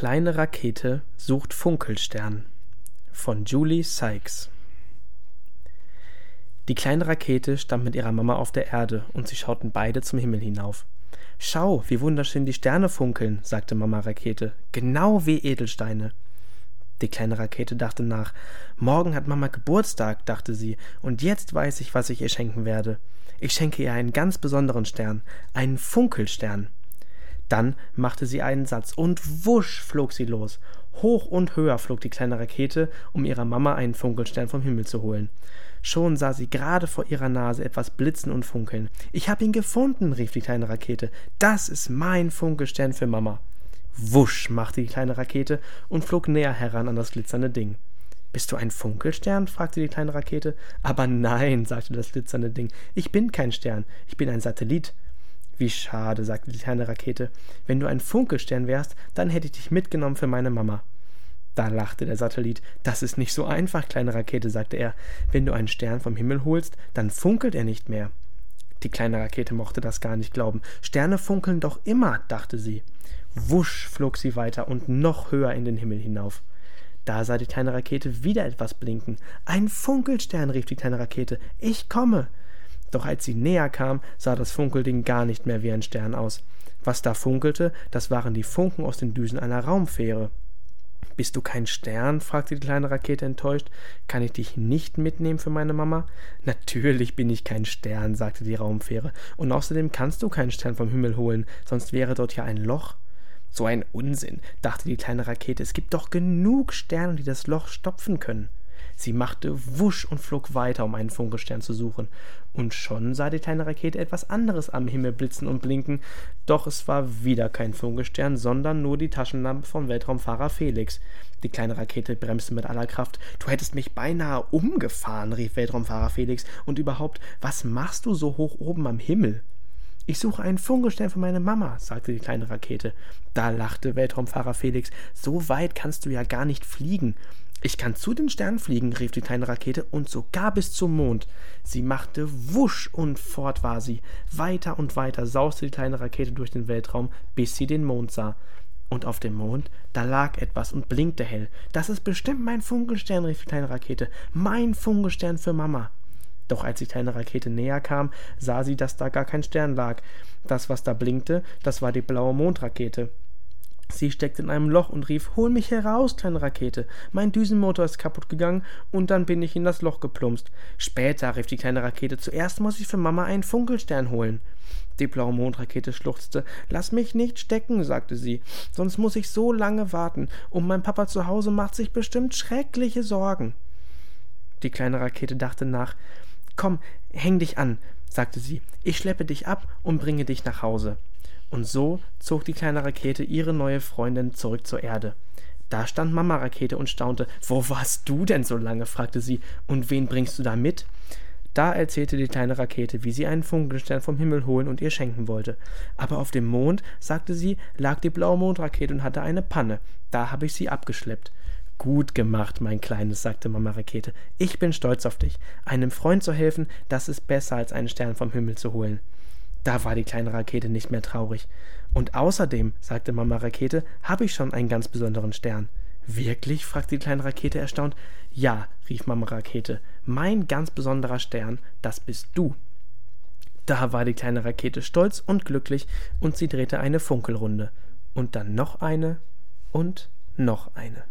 kleine Rakete sucht Funkelstern von Julie Sykes. Die kleine Rakete stand mit ihrer Mama auf der Erde und sie schauten beide zum Himmel hinauf. Schau, wie wunderschön die Sterne funkeln, sagte Mama Rakete, genau wie Edelsteine. Die kleine Rakete dachte nach. Morgen hat Mama Geburtstag, dachte sie, und jetzt weiß ich, was ich ihr schenken werde. Ich schenke ihr einen ganz besonderen Stern, einen Funkelstern. Dann machte sie einen Satz und wusch flog sie los. Hoch und höher flog die kleine Rakete, um ihrer Mama einen Funkelstern vom Himmel zu holen. Schon sah sie gerade vor ihrer Nase etwas blitzen und funkeln. Ich hab ihn gefunden, rief die kleine Rakete. Das ist mein Funkelstern für Mama. Wusch machte die kleine Rakete und flog näher heran an das glitzernde Ding. Bist du ein Funkelstern? fragte die kleine Rakete. Aber nein, sagte das glitzernde Ding. Ich bin kein Stern, ich bin ein Satellit. Wie schade, sagte die kleine Rakete. Wenn du ein Funkelstern wärst, dann hätte ich dich mitgenommen für meine Mama. Da lachte der Satellit. Das ist nicht so einfach, kleine Rakete, sagte er. Wenn du einen Stern vom Himmel holst, dann funkelt er nicht mehr. Die kleine Rakete mochte das gar nicht glauben. Sterne funkeln doch immer, dachte sie. Wusch flog sie weiter und noch höher in den Himmel hinauf. Da sah die kleine Rakete wieder etwas blinken. Ein Funkelstern, rief die kleine Rakete. Ich komme. Doch als sie näher kam, sah das Funkelding gar nicht mehr wie ein Stern aus. Was da funkelte, das waren die Funken aus den Düsen einer Raumfähre. Bist du kein Stern? fragte die kleine Rakete enttäuscht. Kann ich dich nicht mitnehmen für meine Mama? Natürlich bin ich kein Stern, sagte die Raumfähre. Und außerdem kannst du keinen Stern vom Himmel holen, sonst wäre dort ja ein Loch. So ein Unsinn, dachte die kleine Rakete. Es gibt doch genug Sterne, die das Loch stopfen können. Sie machte wusch und flog weiter, um einen Funkelstern zu suchen. Und schon sah die kleine Rakete etwas anderes am Himmel blitzen und blinken, doch es war wieder kein Funkelstern, sondern nur die Taschenlampe vom Weltraumfahrer Felix. Die kleine Rakete bremste mit aller Kraft. Du hättest mich beinahe umgefahren, rief Weltraumfahrer Felix. Und überhaupt, was machst du so hoch oben am Himmel? Ich suche einen Funkelstern für meine Mama, sagte die kleine Rakete. Da lachte Weltraumfahrer Felix. So weit kannst du ja gar nicht fliegen. Ich kann zu den Sternen fliegen, rief die kleine Rakete, und sogar bis zum Mond. Sie machte wusch und fort war sie. Weiter und weiter sauste die kleine Rakete durch den Weltraum, bis sie den Mond sah. Und auf dem Mond, da lag etwas und blinkte hell. Das ist bestimmt mein Funkelstern, rief die kleine Rakete. Mein Funkelstern für Mama. Doch als die kleine Rakete näher kam, sah sie, dass da gar kein Stern lag. Das, was da blinkte, das war die blaue Mondrakete. Sie steckte in einem Loch und rief: Hol mich heraus, kleine Rakete. Mein Düsenmotor ist kaputt gegangen und dann bin ich in das Loch geplumpst. Später, rief die kleine Rakete, zuerst muss ich für Mama einen Funkelstern holen. Die blaue Mondrakete schluchzte. Lass mich nicht stecken, sagte sie, sonst muss ich so lange warten, und mein Papa zu Hause macht sich bestimmt schreckliche Sorgen. Die kleine Rakete dachte nach. Komm, häng dich an, sagte sie. Ich schleppe dich ab und bringe dich nach Hause. Und so zog die kleine Rakete ihre neue Freundin zurück zur Erde. Da stand Mama Rakete und staunte. Wo warst du denn so lange? fragte sie. Und wen bringst du da mit? Da erzählte die kleine Rakete, wie sie einen Funkelstern vom Himmel holen und ihr schenken wollte. Aber auf dem Mond, sagte sie, lag die blaue Mondrakete und hatte eine Panne. Da habe ich sie abgeschleppt. Gut gemacht, mein Kleines, sagte Mama Rakete. Ich bin stolz auf dich. Einem Freund zu helfen, das ist besser, als einen Stern vom Himmel zu holen. Da war die kleine Rakete nicht mehr traurig. Und außerdem, sagte Mama Rakete, habe ich schon einen ganz besonderen Stern. Wirklich? fragte die kleine Rakete erstaunt. Ja, rief Mama Rakete, mein ganz besonderer Stern, das bist du. Da war die kleine Rakete stolz und glücklich und sie drehte eine Funkelrunde. Und dann noch eine und noch eine.